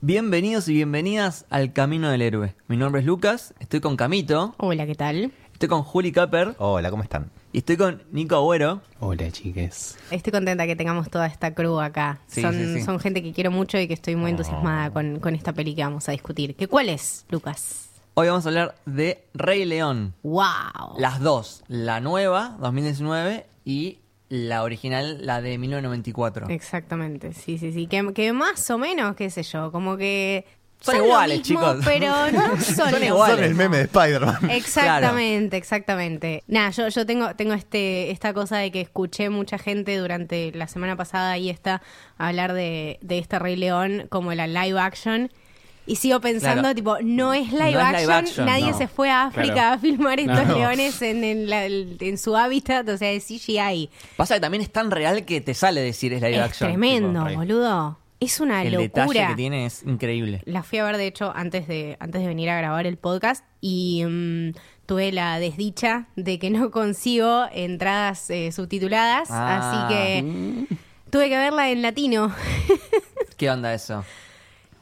Bienvenidos y bienvenidas al Camino del Héroe. Mi nombre es Lucas, estoy con Camito, Hola, ¿qué tal? estoy con Juli Capper Hola, ¿cómo están? Y estoy con Nico Agüero. Hola, chiques. Estoy contenta que tengamos toda esta crew acá. Sí, son, sí, sí. son gente que quiero mucho y que estoy muy entusiasmada con, con esta peli que vamos a discutir. ¿Qué cuál es, Lucas? Hoy vamos a hablar de Rey León. ¡Wow! Las dos, la nueva, 2019, y la original, la de 1994. Exactamente, sí, sí, sí. Que, que más o menos, qué sé yo, como que... Son iguales, mismo, chicos. Pero no son, iguales. Son el meme de Spider-Man. Exactamente, exactamente. Nada, yo, yo tengo, tengo este, esta cosa de que escuché mucha gente durante la semana pasada y esta hablar de, de este Rey León como la live action. Y sigo pensando, Claro. tipo, no es live, No es action, live action, nadie no. se fue a África Claro. a filmar estos No. leones en, en la- el- en su hábitat, o sea, es CGI. Pasa que también es tan real que te sale decir es live es action. tremendo, Tipo, boludo. Es una El detalle locura. que tiene es increíble. La fui a ver, de hecho, antes de, antes de venir a grabar el podcast y mm, tuve la desdicha de que no consigo entradas eh, subtituladas, Ah. así que tuve que verla en latino. ¿Qué onda eso?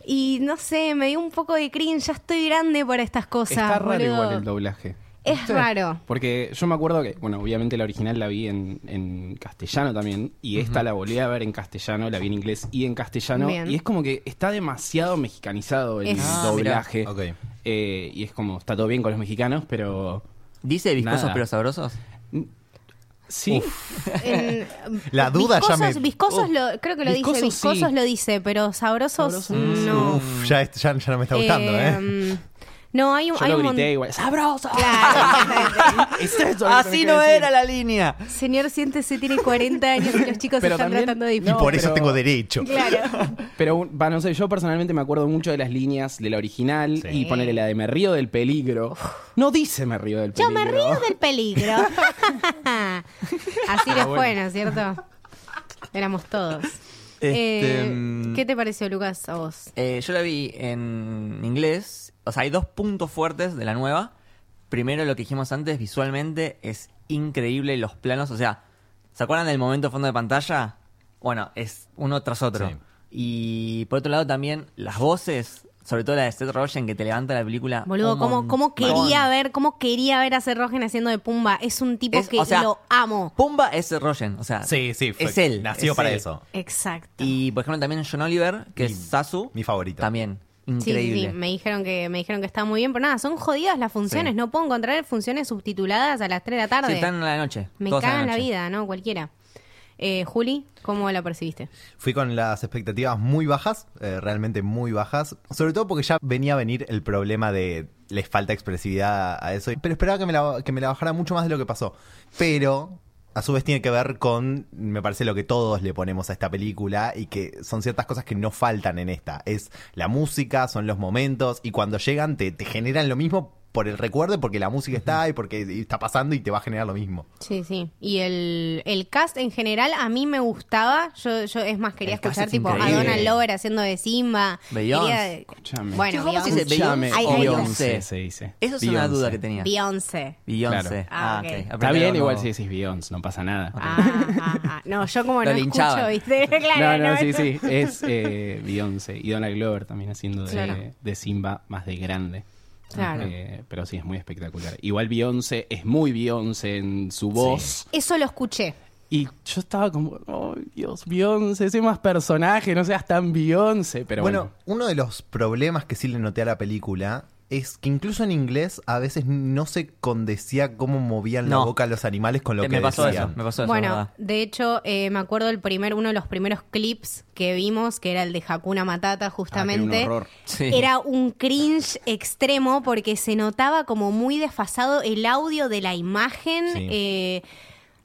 Y no sé, me dio un poco de cringe, ya estoy grande para estas cosas. Está raro boludo. igual el doblaje. Es raro. Porque yo me acuerdo que, bueno, obviamente la original la vi en, en castellano también. Y esta la volví a ver en castellano, la vi en inglés y en castellano. Bien. Y es como que está demasiado mexicanizado el Es- Ah, doblaje. Ok. Eh, y es como, está todo bien con los mexicanos, pero. ¿Dice viscosos Nada. pero sabrosos? Sí. En- La duda ya viscosos, me- Viscosos lo, creo que lo Viscosos dice, viscosos sí. lo dice, pero sabrosos Sabrosos, no. Uf, ya, ya, ya no me está gustando, ¿eh? Eh, No, hay un, Yo hay lo un grité mon- igual. ¡Sabroso! Claro. Es eso lo Así no decir. era la línea. Señor, siéntese, tiene 40 años y los chicos Pero están también- tratando de Y no, por eso pero- tengo derecho. Claro. Pero, no sé, yo personalmente me acuerdo mucho de las líneas de la original Sí. y ponerle la de me río del peligro. No dice me río del Yo peligro. me río del peligro. Así les fue, ¿no es cierto? Éramos todos. Este, Eh, mm, ¿Qué te pareció, Lucas, a vos? Eh, yo la vi en inglés. O sea, hay dos puntos fuertes de la nueva. Primero, lo que dijimos antes, visualmente es increíble los planos. O sea, ¿se acuerdan del momento fondo de pantalla? Bueno, es uno tras otro. Sí. Y por otro lado también, las voces, sobre todo la de Seth Rogen, que te levanta la película. Boludo, ¿cómo, cómo quería ver, cómo quería ver a Seth Rogen haciendo de Pumba? Es un tipo Es- que o sea, lo amo. Pumba es Seth Rogen, o sea, Sí, sí, fue- es él. nació es para él. eso. Exacto. Y por ejemplo también John Oliver, que Mi- es Sasu. mi favorito. También, Sí, sí, increíble. sí, me dijeron que me dijeron que está muy bien, pero nada, son jodidas las funciones, Sí. no puedo encontrar funciones subtituladas a las 3 de la tarde. Sí, están a la noche. me cagan la noche. vida, ¿no? Cualquiera. Eh, Juli, ¿cómo la percibiste? Fui con las expectativas muy bajas, eh, realmente muy bajas. Sobre todo porque ya venía a venir el problema de les falta expresividad a eso. Pero esperaba que me la, que me la bajara mucho más de lo que pasó. Pero a su vez tiene que ver con, me parece, lo que todos le ponemos a esta película y que son ciertas cosas que no faltan en esta. Es la música, son los momentos y cuando llegan te, te generan lo mismo por el recuerdo, y porque la música está y porque está pasando y te va a generar lo mismo. Sí, sí. Y el, el cast en general a mí me gustaba. Yo, yo es más, quería El escuchar es tipo a increíble. Donald Glover haciendo de Simba. Beyoncé. Quería- Escúchame. Bueno. Beyoncé. Se dice. Eso es una Beyoncé. duda que tenía. Beyoncé. Beyoncé. Claro. Ah, Ah, ok. ok. Está bien igual si decís Beyoncé, no pasa nada. Ah, ah, ah. No, yo como Lo no linchaban. escucho, ¿viste? claro, no, no, sí, sí. Es eh, Beyoncé y Donald Glover también haciendo de, Claro. de Simba más de grande. Claro. Eh, pero sí, es muy espectacular. Igual Beyoncé es muy Beyoncé en su voz. Eso lo escuché. Y yo estaba como, oh, Dios, Beyoncé, sé más personaje, no seas tan Beyoncé. Pero bueno, bueno, uno de los problemas que sí le noté a la película es que incluso en inglés a veces no se condecía cómo movían la boca los animales con lo Eh, que me pasó decían. eso, me pasó eso. bueno, ¿verdad? de hecho, eh, me acuerdo el primer, uno de los primeros clips que vimos, que era el de Hakuna Matata, justamente. Ah, que era un horror. Sí. Era un cringe extremo porque se notaba como muy desfasado el audio de la imagen. Sí. eh,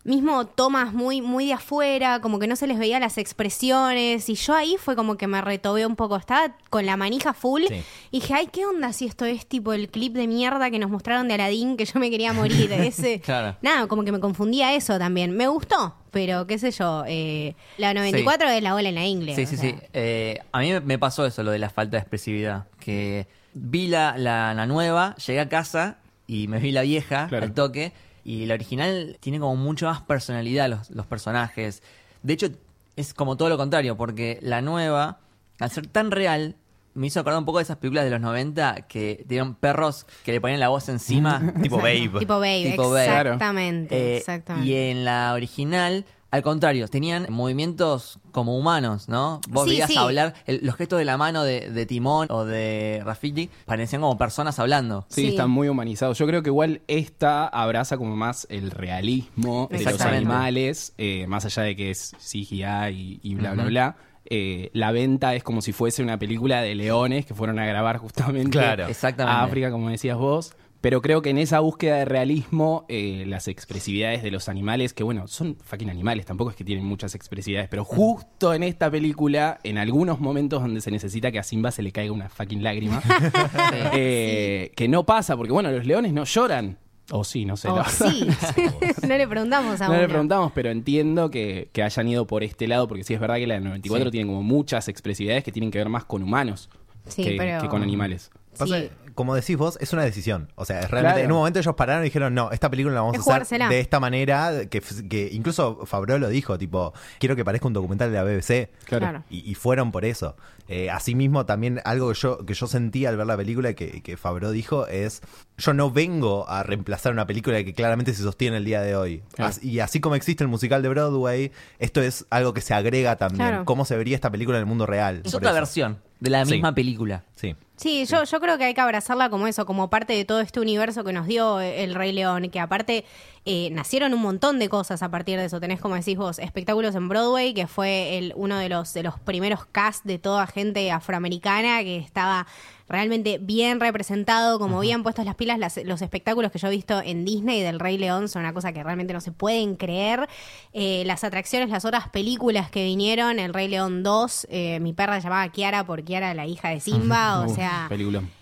mismo tomas muy, muy de afuera, como que no se les veía las expresiones. Y yo ahí fue como que me retobé un poco. Estaba con la manija full. Sí. Y dije, ay, ¿qué onda si esto es tipo el clip de mierda que nos mostraron de Aladdin que yo me quería morir? Ese, Claro. Nada, como que me confundía eso también. Me gustó, pero qué sé yo, eh, la 94 es la bola en la ingle. Sí, sí, sea. sí. Eh, a mí me- me pasó eso, lo de la falta de expresividad. Que vi la, la, la nueva, llegué a casa y me vi la vieja Claro. al toque. Y la original tiene como mucho más personalidad los, los personajes. De hecho, es como todo lo contrario, porque la nueva, al ser tan real, me hizo acordar un poco de esas películas de los 90 que tenían perros que le ponían la voz encima. Tipo Babe. Tipo Babe, Tipo Babe. exactamente, Eh, exactamente. Y en la original, al contrario, tenían movimientos como humanos, ¿no? Vos Sí, veías sí. hablar, el- los gestos de la mano de, de Timón o de Rafiki parecían como personas hablando. Sí, Sí. están muy humanizados. Yo creo que igual esta abraza como más el realismo de los animales, eh, más allá de que es CGI y, y bla, bla, bla. Eh, la venta es como si fuese una película de leones que fueron a grabar justamente Claro. Exactamente. a África, como decías vos. Pero creo que en esa búsqueda de realismo, eh, las expresividades de los animales, que bueno, son fucking animales, tampoco es que tienen muchas expresividades, pero justo en esta película, en algunos momentos donde se necesita que a Simba se le caiga una fucking lágrima, eh, que no pasa, porque bueno, los leones no lloran. O sí, no sé. Oh, sí. no le preguntamos a No le preguntamos, pero entiendo que, que hayan ido por este lado, porque sí es verdad que la del 94 Sí. tiene como muchas expresividades que tienen que ver más con humanos Sí, que, pero- que con animales. Pasa- Sí. Como decís vos, es una decisión. O sea, es realmente Claro. en un momento ellos pararon y dijeron, no, esta película la vamos Es a hacer jugársela. de esta manera, que, que incluso Fabro lo dijo, tipo, quiero que parezca un documental de la BBC. Claro. Y, y fueron por eso. Eh, asimismo, también algo que yo, que yo sentí al ver la película que, que Fabro dijo es, yo no vengo a reemplazar una película que claramente se sostiene el día de hoy. Claro. As- y así como existe el musical de Broadway, esto es algo que se agrega también. Claro. ¿Cómo se vería esta película en el mundo real? Es otra eso. versión de la Sí. misma película. Sí. Sí, yo, yo creo que hay que abrazarla como eso, como parte de todo este universo que nos dio el Rey León, que aparte eh, nacieron un montón de cosas a partir de eso. Tenés, como decís vos, espectáculos en Broadway, que fue el, uno de los, de los primeros cast de toda gente afroamericana que estaba realmente bien representado, como bien puestos las pilas. Las- los espectáculos que yo he visto en Disney del Rey León son una cosa que realmente no se pueden creer. Eh, las atracciones, las otras películas que vinieron, el Rey León 2, eh, mi perra llamaba Kiara por Kiara, la hija de Simba, o sea...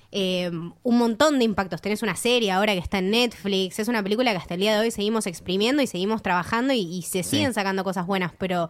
Eh, un montón de impactos. Tenés una serie ahora que está en Netflix. Es una película que hasta el día de hoy seguimos exprimiendo y seguimos trabajando y, y se siguen sacando cosas buenas. Pero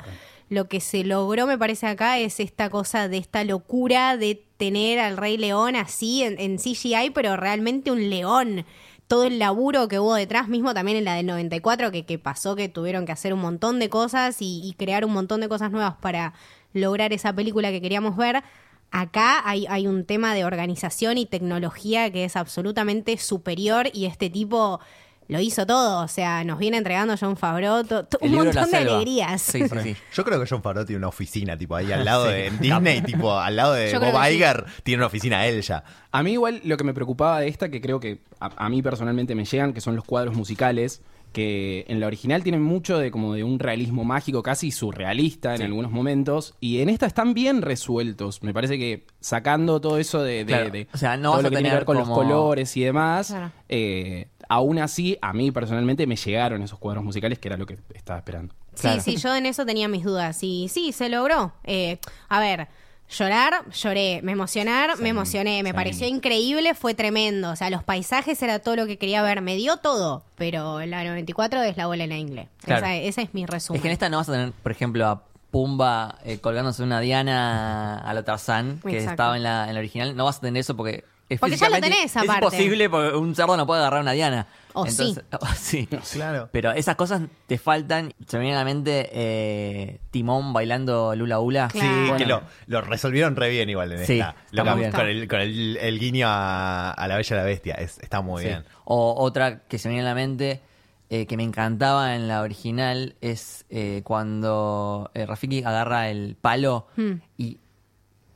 lo que se logró, me parece acá, es esta cosa de esta locura de tener al Rey León así en, en CGI, pero realmente un león. Todo el laburo que hubo detrás, mismo también en la del 94, que, que pasó que tuvieron que hacer un montón de cosas y, y crear un montón de cosas nuevas para lograr esa película que queríamos ver. Acá hay, hay un tema de organización y tecnología que es absolutamente superior y este tipo lo hizo todo. O sea, nos viene entregando John Favreau to- to- El un libro de la montón de selva. alegrías. Sí, sí, sí. Yo creo que John Favreau tiene una oficina, tipo, ahí al lado de en Disney, tipo, al lado de Yo creo Bob que sí. Iger, tiene una oficina él ya. A mí igual lo que me preocupaba de esta, que creo que a, a mí personalmente me llegan, que son los cuadros musicales, que en la original tienen mucho de como de un realismo mágico, casi surrealista en algunos momentos, y en esta están bien resueltos. Me parece que sacando todo eso de, de- Claro, de o sea, no todo vas lo a que tiene que tener ver con como- los colores y demás, Claro. eh, aún así, a mí personalmente me llegaron esos cuadros musicales, que era lo que estaba esperando. Claro. Sí, sí, yo en eso tenía mis dudas. Y sí, se logró. Eh, a ver, llorar, lloré. Me emocionar, me emocioné. Me sí. pareció increíble, fue tremendo. O sea, los paisajes era todo lo que quería ver. Me dio todo. Pero la 94 es la bola en la ingle. Claro. Esa, ese es mi resumen. Es que en esta no vas a tener, por ejemplo, a Pumba eh, colgándose una diana a lo Tarzán, que Exacto. estaba en la, en la original. No vas a tener eso porque... Es Porque ya lo físicamente- tenés, Es aparte. imposible porque un cerdo no puede agarrar una diana. O sí. o sí. Claro. Pero esas cosas te faltan. Se me viene a la mente eh, Timón bailando Lula Ula. Claro. Sí, Bueno. que lo, lo resolvieron re bien igual en Sí, esta. está Lo muy que- bien. con el, con el, el guiño a, a la Bella y la Bestia. Es- está muy Sí. bien. O otra que se me viene a la mente, eh, que me encantaba en la original, es eh, cuando eh, Rafiki agarra el palo Hmm. y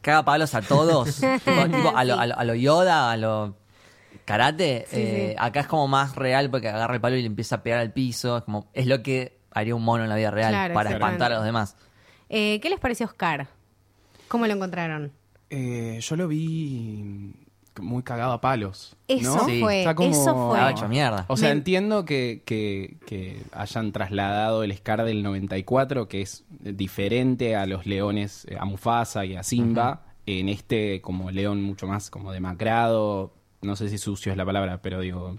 caga palos a todos. tipo, tipo, a, lo, a lo- a lo Yoda, a lo karate. Sí, eh, sí. Acá es como más real porque agarra el palo y le empieza a pegar al piso. Es, como, es lo que haría un mono en la vida real Claro, para espantar a los demás. Eh, ¿Qué les pareció Oscar? ¿Cómo lo encontraron? Eh, yo lo vi muy cagado a palos. Eso ¿no? Sí. fue, Está como- eso fue. Hecho mierda. O sea, Me- entiendo que, que- que hayan trasladado el Scar del 94, que es diferente a los leones, eh, a Mufasa y a Simba, en este como león mucho más como demacrado, no sé si sucio es la palabra, pero digo,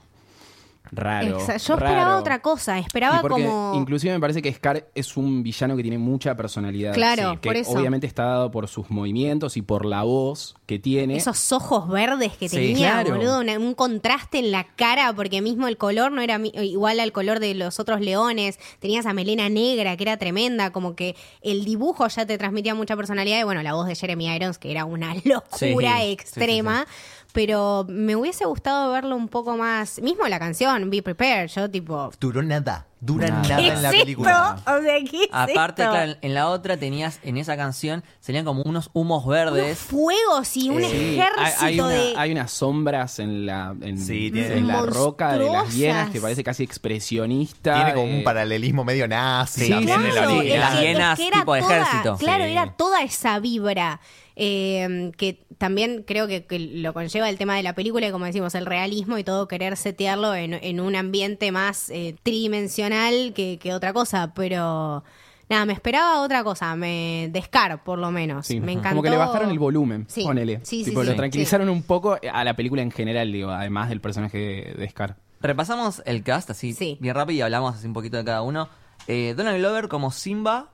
raro. Yo esperaba raro. otra cosa, esperaba como... Inclusive me parece que Scar es un villano que tiene mucha personalidad. Claro, que por eso. obviamente está dado por sus movimientos y por la voz que tiene. Esos ojos verdes que Sí, tenía, claro. boludo, una- un contraste en la cara, porque mismo el color no era igual al color de los otros leones, tenía esa melena negra que era tremenda, como que el dibujo ya te transmitía mucha personalidad, y bueno, la voz de Jeremy Irons, que era una locura sí, extrema, pero me hubiese gustado verlo un poco más, mismo la canción, Be Prepared, yo tipo... Duró nada. Dura Nada. nada ¿Qué en la es película. esto? O sea, ¿qué es Aparte, esto? claro, en la otra tenías, en esa canción, serían como unos humos verdes. fuegos y un Eh, ejército hay, hay una- de... hay unas sombras en la, en, Sí, tiene- en la roca de las hienas que parece casi expresionista. Tiene como eh, un paralelismo medio nazi. Sí, también en la las hienas tipo de toda- ejército. Claro, Sí. era toda esa vibra. Eh, que también creo que, que lo conlleva el tema de la película y como decimos, el realismo y todo querer setearlo en, en un ambiente más eh, tridimensional que, que otra cosa, pero nada, me esperaba otra cosa, me de Scar por lo menos, sí, me encantó. Como que le bajaron el volumen, Sí, ponele. sí, sí, Tipo, sí, lo sí. tranquilizaron un poco a la película en general, digo, además del personaje de Scar. Repasamos el cast así Sí. bien rápido y hablamos así un poquito de cada uno. Eh, Donald Glover como Simba.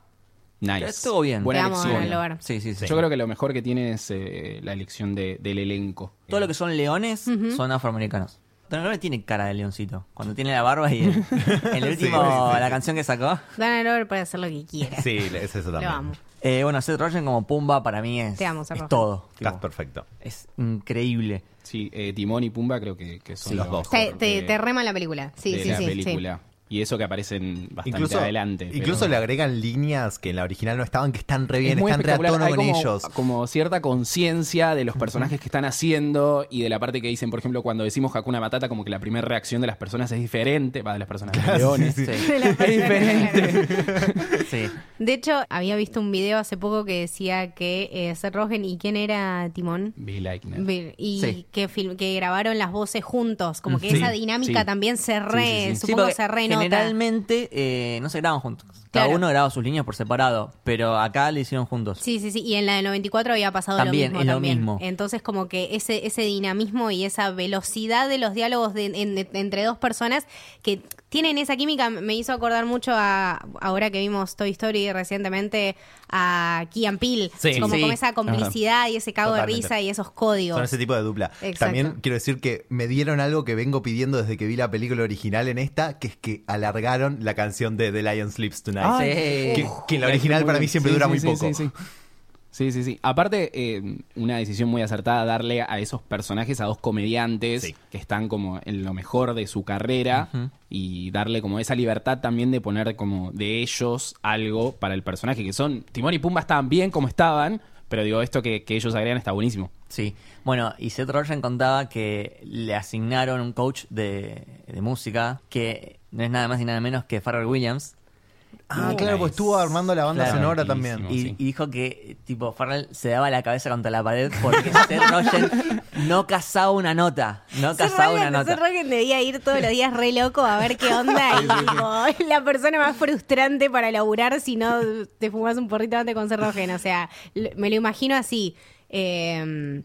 Nice. Estuvo bien. Buena Te amo, elección. Sí, sí, sí. Yo creo que lo mejor que tiene es eh, la elección de- del elenco. Todo lo que son leones son afroamericanos. Donald Glover tiene cara de leoncito. Cuando tiene la barba y el, el último, sí, sí. la canción que sacó. Donald Glover puede hacer lo que quiera. Sí, es eso Lo también. amo. Eh, bueno, Seth Rogen como Pumba para mí es, Te amo, Seth es Rogen. todo. Tipo, perfecto. es increíble. Sí, eh, Timón y Pumba creo que, que son Sí, los lo dos. Te, te, te rema la película. Sí, de sí, la sí, sí. película. Y eso que aparecen bastante Incluso, adelante. pero- incluso le agregan líneas que en la original no estaban, que están re Es bien, muy están re a tono Hay con como, ellos. como cierta conciencia de los personajes que están haciendo y de la parte que dicen, por ejemplo, cuando decimos Hakuna Matata, como que la primera reacción de las personas es diferente, va de las personas de los leones. Sí. De la Es diferente. Sí. De hecho, había visto un video hace poco que decía que eh, Seth Rogen y quién era Timón. Bill Eichner. Bill, Y Sí. que, que grabaron las voces juntos, como que Sí, esa dinámica sí. también se re, Sí, sí, sí. Sí, supongo se renota. Generalmente eh, no se graban juntos. Cada Claro. uno graba sus líneas por separado, pero acá le hicieron juntos. Sí, sí, sí. Y en la de 94 había pasado También, lo mismo. es lo también. mismo. Entonces, como que ese, ese dinamismo y esa velocidad de los diálogos de- en- entre dos personas que tienen esa química me hizo acordar mucho a, ahora que vimos Toy Story recientemente, a Key and Peele. Sí. como Sí. con esa complicidad y ese cago de risa y esos códigos. Son ese tipo de dupla. Exacto. También quiero decir que me dieron algo que vengo pidiendo desde que vi la película original en esta, que es que alargaron la canción de The Lion Sleeps Tonight. Ah, Sí. que, que en la original para mí siempre Sí, dura sí, muy sí, poco. Sí, sí. Sí. Aparte, eh, una decisión muy acertada darle a esos personajes, a dos comediantes Sí. que están como en lo mejor de su carrera y darle como esa libertad también de poner como de ellos algo para el personaje, que son Timón y Pumba estaban bien como estaban, pero digo, esto que, que ellos agregan está buenísimo. Sí. Bueno, y Seth Rogen contaba que le asignaron un coach de, de música que no es nada más y nada menos que Pharrell Williams. Ah, claro, pues estuvo armando la banda Claro, sonora también. Y, sí. y dijo que tipo Farrell se daba la cabeza contra la pared porque Seth Rogen no cazaba una nota. No Seth cazaba Rogen- una Seth nota. Rogen debía ir todos los días re loco a ver qué onda y tipo, la persona más frustrante para laburar si no te fumas un porrito antes con Seth Rogen. O sea, l- me lo imagino así. Eh,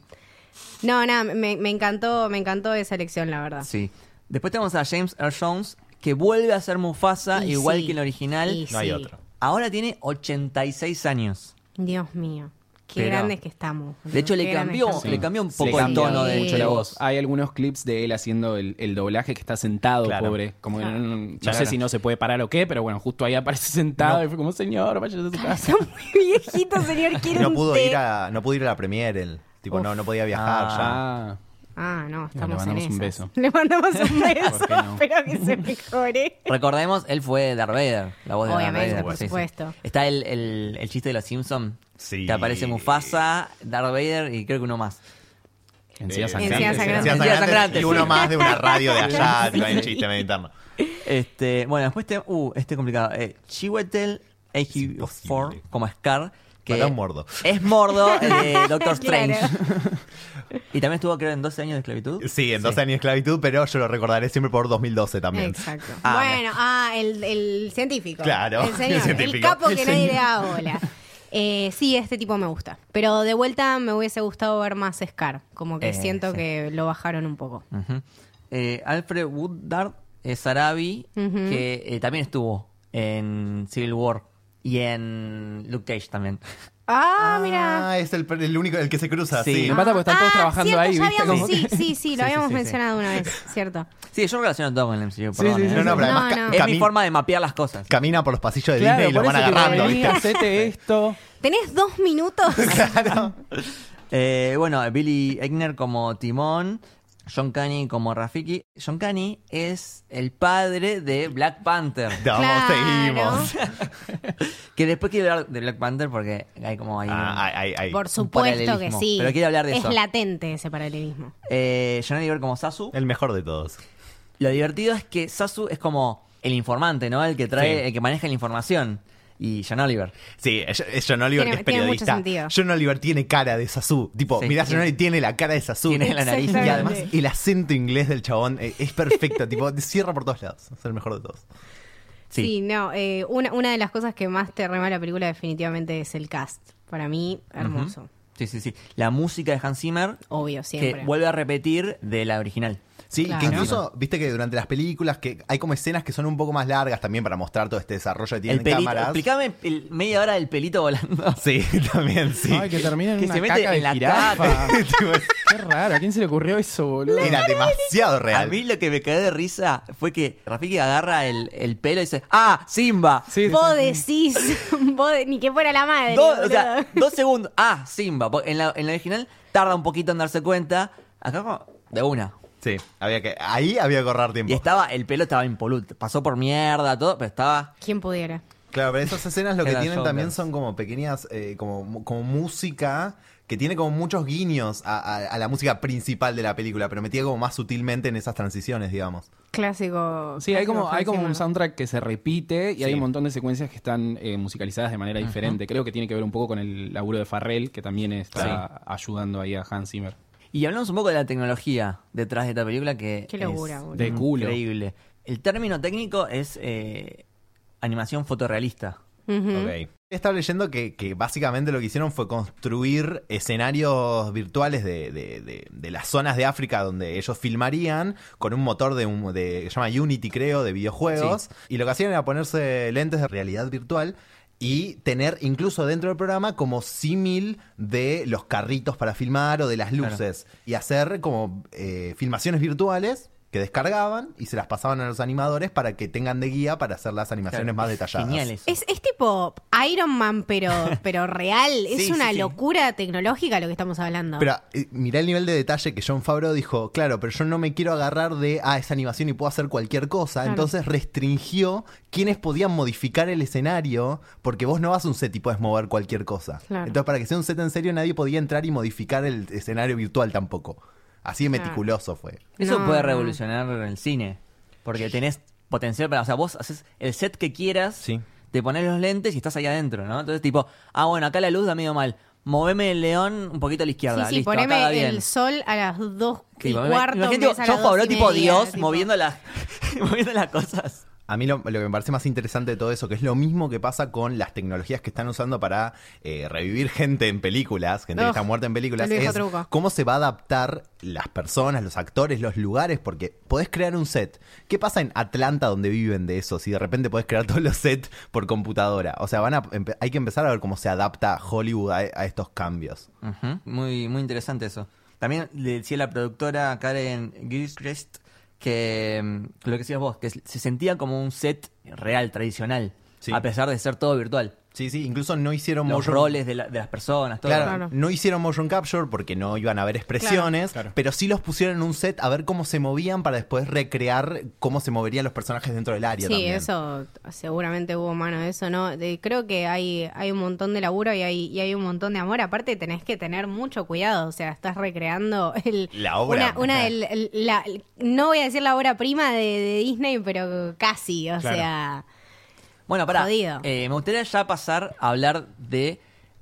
no, nada, me, me encantó, me encantó esa elección, la verdad. Sí. Después tenemos a James Earl Jones que vuelve a ser Mufasa Y igual sí, que el original. y No hay sí. otro. Ahora tiene 86 años. Dios mío, qué Pero- grandes que estamos. De hecho, le cambió, le cambió un poco el tono de, mucho la voz. Hay algunos clips de él haciendo el, el doblaje que está sentado, Claro. pobre. Como que no, no- no Claro. sé si no se puede parar o qué, pero bueno, justo ahí aparece sentado No. y fue como, señor, vaya a su casa. Está muy viejito, señor. quiere No un pudo té. ir a, no pudo ir a la premiere él. Tipo, no, no podía viajar ya. Ah, no, Le estamos en mandamos un esas. beso. Le mandamos un beso. ¿Por qué no? Espero que se mejore. Recordemos, él fue Darth Vader, la voz de Obviamente, Darth Vader. por Sí, sí. supuesto. Está el, el, el chiste de los Simpsons. Sí. Que aparece Mufasa, Darth Vader y creo que uno más. encías Eh, sangrantes. Encías Encías sangrantes. Encías sangrantes, Y uno sí. más de una radio de allá, Sí. tipo, hay un chiste medio interno. Este, bueno, después te, uh, este es complicado. Eh, Chiwetel Ejiofor como Scar. Que Para un mordo. Es mordo el de Doctor Claro. Strange. Y también estuvo, creo, en 12 años de esclavitud. Sí, en 12 años de esclavitud, pero yo lo recordaré siempre por 2012 también. Exacto. Ah, bueno, ah, el, el científico. Claro, El señor, el el, científico. capo que El nadie le da bola. Eh, sí, este tipo me gusta. Pero de vuelta me hubiese gustado ver más Scar. Como que Eh, siento sí. que lo bajaron un poco. Eh, Alfred Woodard es Sarabi, que eh, también estuvo en Civil War y en Luke Cage también. Ah, mira. Ah, es el, el único, el que se cruza, Sí. sí. Me pasa porque están todos Ah, trabajando cierto, ahí, sí, que- sí, sí, lo habíamos sí, sí. mencionado una vez, cierto. Sí, yo relaciono todo con el MCU, perdón. sí, eh. sí, No, no, pero No, además no. ca- Es mi forma de mapear las cosas. camina por los pasillos de Claro, Disney y lo van agarrando, hacete esto. ¿Tenés dos minutos? Eh, bueno, Billy Eichner como Timón, John Canny como Rafiki. John Canny es el padre de Black Panther. Vamos, Claro. seguimos. Que después quiero hablar de Black Panther porque hay como ahí. Ah, un-. Por supuesto que sí. pero quiero hablar de es eso. latente ese paralelismo. Eh, John Oliver como Sasu. El mejor de todos. Lo divertido es que Sasu es como el informante, ¿no? El que trae, Sí. el que maneja la información. Y John Oliver. Sí, es es John Oliver Tiene- que es tiene mucho periodista. sentido. John Oliver tiene cara de Sasu. Tipo, Sí, mirá, sí. John Oliver tiene la cara de Sasu. Tiene la nariz. Y además el acento inglés del chabón eh, es perfecto. tipo, cierra por todos lados. Es el mejor de todos. Sí. Sí, no, eh, una, una de las cosas que más te rema la película definitivamente es el cast. Para mí, hermoso. Sí, sí, sí. La música de Hans Zimmer Obvio, siempre. que vuelve a repetir de la original. Sí, Claro. que incluso, viste que durante las películas que hay como escenas que son un poco más largas también para mostrar todo este desarrollo que tienen El pelito. cámaras. Explícame el- media hora del pelito volando. Sí, también, sí. Ay, que termina en Que una se mete caca de en la jirafa. Qué raro, ¿a quién se le ocurrió eso, boludo? Era demasiado A real. mí lo que me cae de risa fue que Rafiki agarra el, el pelo y dice, ¡Ah! ¡Simba! Sí, Vos decís, vos de- ni que fuera la madre. Dos, o sea, dos segundos. ¡Ah! Simba. Porque En la, en la original tarda un poquito en darse cuenta. Acá como de una. Sí, había que, ahí había que correr tiempo. Y estaba, el pelo estaba impoluto. Pasó por mierda, todo, pero estaba. ¿Quién pudiera? Claro, pero esas escenas lo que tienen Joker. también son como pequeñas, eh, como, como música que tiene como muchos guiños a, a- a la música principal de la película, pero metida como más sutilmente en esas transiciones, digamos. Clásico. Sí, hay como, hay como un soundtrack que se repite y hay un montón de secuencias que están eh, musicalizadas de manera diferente. Creo que tiene que ver un poco con el laburo de Farrell, que también está ayudando ahí a Hans Zimmer. Y hablamos un poco de la tecnología detrás de esta película que Qué locura, es. De culo. increíble. El término técnico es eh, animación fotorrealista. Ujú. Ok. Estaba leyendo que, que básicamente lo que hicieron fue construir escenarios virtuales de, de- de- de las zonas de África donde ellos filmarían con un motor de, un, de que se llama Unity, creo, de videojuegos. Y lo que hacían era ponerse lentes de realidad virtual y tener incluso dentro del programa como símil de los carritos para filmar o de las Claro. luces. Y hacer como eh, filmaciones virtuales que descargaban y se las pasaban a los animadores para que tengan de guía para hacer las animaciones Claro, más es detalladas. Genial eso. Es, es tipo Iron Man, pero, pero real. Es Sí, una sí, sí. locura tecnológica lo que estamos hablando. Pero eh, mirá el nivel de detalle que John Favreau dijo, claro, pero yo no me quiero agarrar de, ah, esa animación y puedo hacer cualquier cosa. Claro. Entonces restringió quienes podían modificar el escenario, porque vos no vas a un set y puedes mover cualquier cosa. Claro. Entonces para que sea un set en serio nadie podía entrar y modificar el escenario virtual tampoco. Así de meticuloso fue. Eso No, puede revolucionar el cine. Porque tenés potencial para. O sea, vos haces el set que quieras, Sí. te pones los lentes y estás ahí adentro, ¿no? Entonces, tipo, ah, bueno, acá la luz da medio mal. Moveme el león un poquito a la izquierda. sí, sí, Listo, acá da poneme bien. el sol a las dos y Tipo, cuarto. en imagínate vez a las John dos y tipo media, Dios, tipo. moviendo, las, moviendo las cosas. A mí lo, lo que me parece más interesante de todo eso, que es lo mismo que pasa con las tecnologías que están usando para eh, revivir gente en películas, gente que está muerta en películas, es cómo se va a adaptar las personas, los actores, los lugares, porque podés crear un set. ¿Qué pasa en Atlanta donde viven de eso? Si de repente podés crear todos los sets por computadora. O sea, van a hay que empezar a ver cómo se adapta Hollywood a, a estos cambios. Muy, muy interesante eso. También le decía la productora Karen Gilchrist que mm, lo que decías vos, que se sentía como un set real, tradicional, Sí. a pesar de ser todo virtual. Sí, sí, incluso no hicieron Los motion- roles de, la- de las personas, todo. Claro, Claro. no hicieron motion capture porque no iban a haber expresiones, Claro. Claro. pero sí los pusieron en un set a ver cómo se movían para después recrear cómo se moverían los personajes dentro del área Sí, también. eso seguramente hubo mano de eso, ¿no? De- creo que hay, hay un montón de laburo y hay, y hay un montón de amor. Aparte tenés que tener mucho cuidado, o sea, estás recreando el, La obra. Una, una del- el- la- no voy a decir la obra prima de, de Disney, pero casi, o Claro. sea... Bueno, pará. Jodido. eh, me gustaría ya pasar a hablar de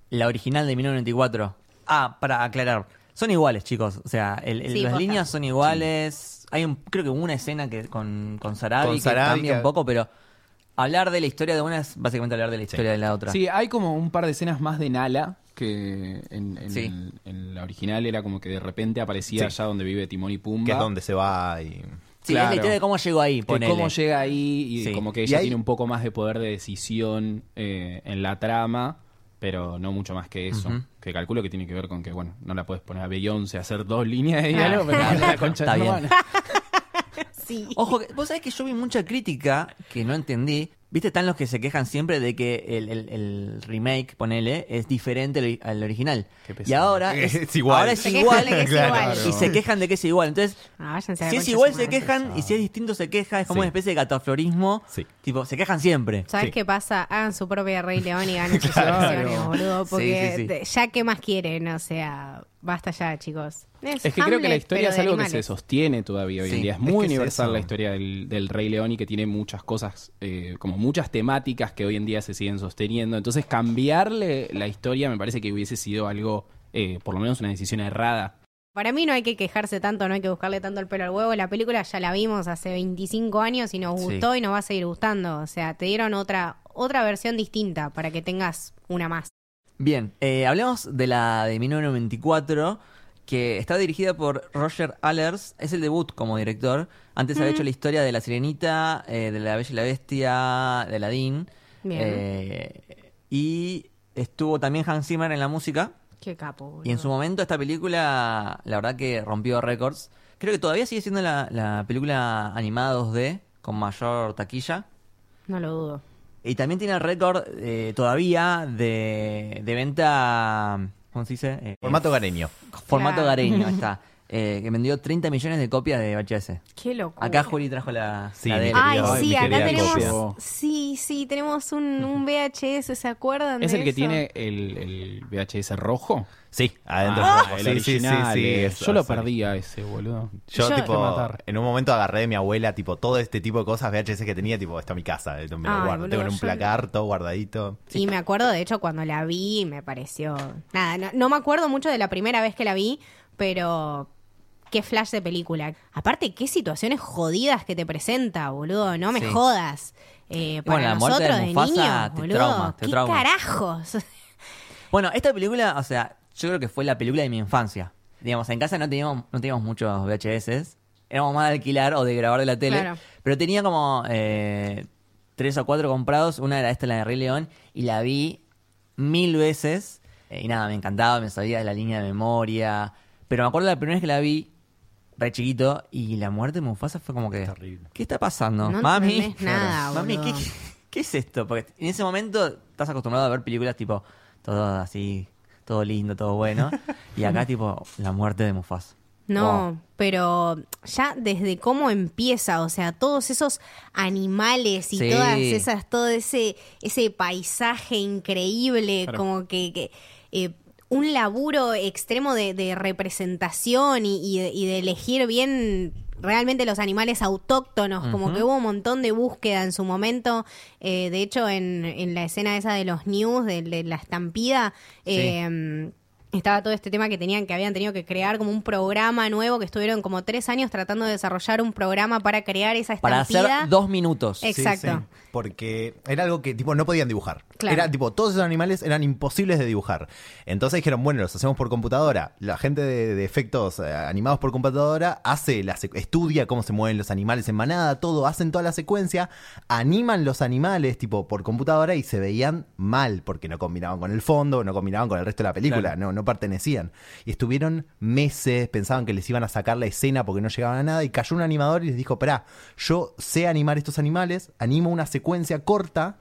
la original de 1994. Ah, para aclarar. Son iguales, chicos. O sea, el- el- Sí, las posta. líneas son iguales. Hay un, creo que una escena que con, con Sarabi Con que Sarabi cambia que- un poco, pero hablar de la historia de una es básicamente hablar de la historia de la otra. Sí, hay como un par de escenas más de Nala que en, en Sí. el- en la original era como que de repente aparecía Sí. allá donde vive Timón y Pumba. que es donde se va y... Sí, Claro. es la historia de cómo llegó ahí, ponele. cómo llega ahí y Sí. como que ella ahí- tiene un poco más de poder de decisión eh, en la trama, pero no mucho más que eso. Ujú. Que calculo que tiene que ver con que, bueno, no la puedes poner a Beyoncé a hacer dos líneas de diálogo, pero anda la concha Está de tu bien. hermana. Sí. Ojo, que- vos sabés que yo vi mucha crítica que no entendí. Viste, están los que se quejan siempre de que el, el- el remake, ponele, es diferente al- al original. Qué Y ahora es, Es igual. Ahora es igual. que es Claro. igual. Y se quejan de que es igual. Entonces, Ah, váyanse a la si es igual se quejan y si es distinto se queja. Es como Sí. una especie de cataflorismo. Sí. Tipo, se quejan siempre. ¿Sabes Sí. qué pasa? Hagan su propia Rey León y ganen sus Claro. elecciones, boludo. Porque Sí, sí, sí. de- ya, ¿qué más quieren? O sea, basta ya, chicos. Es que creo que la historia es algo que se sostiene todavía hoy en día. Es muy es universal la historia del, del Rey León y que tiene muchas cosas, eh, como muchas temáticas que hoy en día se siguen sosteniendo. Entonces cambiarle la historia me parece que hubiese sido algo, eh, por lo menos una decisión errada. Para mí no hay que quejarse tanto, no hay que buscarle tanto el pelo al huevo. La película ya la vimos hace 25 años y nos Sí. gustó y nos va a seguir gustando. O sea, te dieron otra otra versión distinta para que tengas una más. Bien, eh, hablemos de la de 1994, que está dirigida por Roger Allers. Es el debut como director. Antes había hecho la historia de La Sirenita, eh, de La Bella y la Bestia, de Aladdin. Bien. Eh, y estuvo también Hans Zimmer en la música. Qué capo. boludo. Y en su momento esta película, la verdad que rompió récords. Creo que todavía sigue siendo la, la película animada 2D con mayor taquilla. No lo dudo. Y también tiene el récord eh, todavía de, de venta, ¿cómo se dice? Eh, Formato gareño. formato Claro. gareño, está. Eh, que vendió 30 millones de copias de VHS. Qué locura. Acá Juli trajo la, Sí, la mi de él. Ay, sí, acá tenemos. copia. Sí, sí, tenemos un, un VHS, ¿se acuerdan? ¿Es de el que tiene el, el VHS rojo? Sí, adentro. Ah, rojo. el Sí, sí, sí, original, sí, eh. eso, Yo lo sí. perdí a ese, boludo. Yo, Yo- tipo, matar. en un momento agarré de mi abuela, tipo, todo este tipo de cosas VHS que tenía, tipo, está en mi casa, eh, me lo Ay, guardo. boludo, Tengo en un placar, todo guardadito. Y me acuerdo, de hecho, cuando la vi, me pareció. Nada, no, no me acuerdo mucho de la primera vez que la vi, pero. Qué flash de película. Aparte, qué situaciones jodidas que te presenta, boludo. No me Sí. jodas. Eh, para Bueno, la muerte de de, Mufasa niños, te boludo. trauma, te ¿Qué trauma. carajos? Bueno, esta película, o sea, yo creo que fue la película de mi infancia. Digamos, en casa no teníamos, no teníamos muchos VHS. Éramos más de alquilar o de grabar de la tele. Claro. Pero tenía como eh, tres o cuatro comprados. Una era esta, la de Rey León. Y la vi mil veces. Eh, y nada, me encantaba, me sabía de la línea de memoria. Pero me acuerdo la primera vez que la vi, re chiquito, y la muerte de Mufasa fue como que... Terrible. ¿Qué está pasando? No Mami, nada, Mami, ¿qué, boludo. qué, qué es esto? Porque en ese momento estás acostumbrado a ver películas tipo todo así, todo lindo, todo bueno. y acá tipo la muerte de Mufasa. No, Wow. pero ya desde cómo empieza, o sea, todos esos animales y Sí. todas esas, todo ese, ese paisaje increíble, Claro. como que, que, eh, un laburo extremo de, de representación y, y de, y de elegir bien realmente los animales autóctonos, como que hubo un montón de búsqueda en su momento. Eh, de hecho, en, en la escena esa de los news, de, de la estampida, Sí. eh, estaba todo este tema que tenían que habían tenido que crear como un programa nuevo que estuvieron como tres años tratando de desarrollar un programa para crear esa Para estampida. hacer dos minutos. Ex- Exacto. porque era algo que tipo no podían dibujar. Claro. Era tipo, todos esos animales eran imposibles de dibujar. Entonces dijeron, bueno, los hacemos por computadora. La gente de, de efectos eh, animados por computadora hace la estudia cómo se mueven los animales en manada, todo, hacen toda la secuencia, animan los animales tipo por computadora y se veían mal porque no combinaban con el fondo, no combinaban con el resto de la película, Claro. no, no pertenecían. Y estuvieron meses, pensaban que les iban a sacar la escena porque no llegaban a nada y cayó un animador y les dijo, "Pará, yo sé animar estos animales, animo una secuencia corta,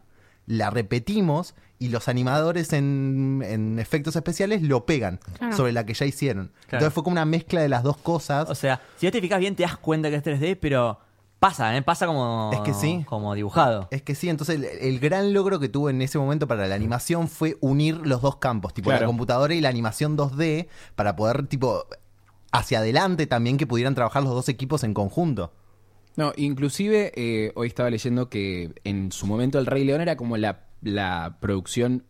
la repetimos y los animadores en, en efectos especiales lo pegan Claro. sobre la que ya hicieron. Claro. Entonces fue como una mezcla de las dos cosas. O sea, si vos te fijas bien te das cuenta que es 3D, pero pasa, ¿eh? Pasa como, Es que sí. como dibujado. Es que sí, entonces el, el gran logro que tuvo en ese momento para la animación fue unir los dos campos, tipo Claro. la computadora y la animación 2D, para poder, tipo, hacia adelante también que pudieran trabajar los dos equipos en conjunto. No, inclusive eh, hoy estaba leyendo que en su momento El Rey León era como la, la producción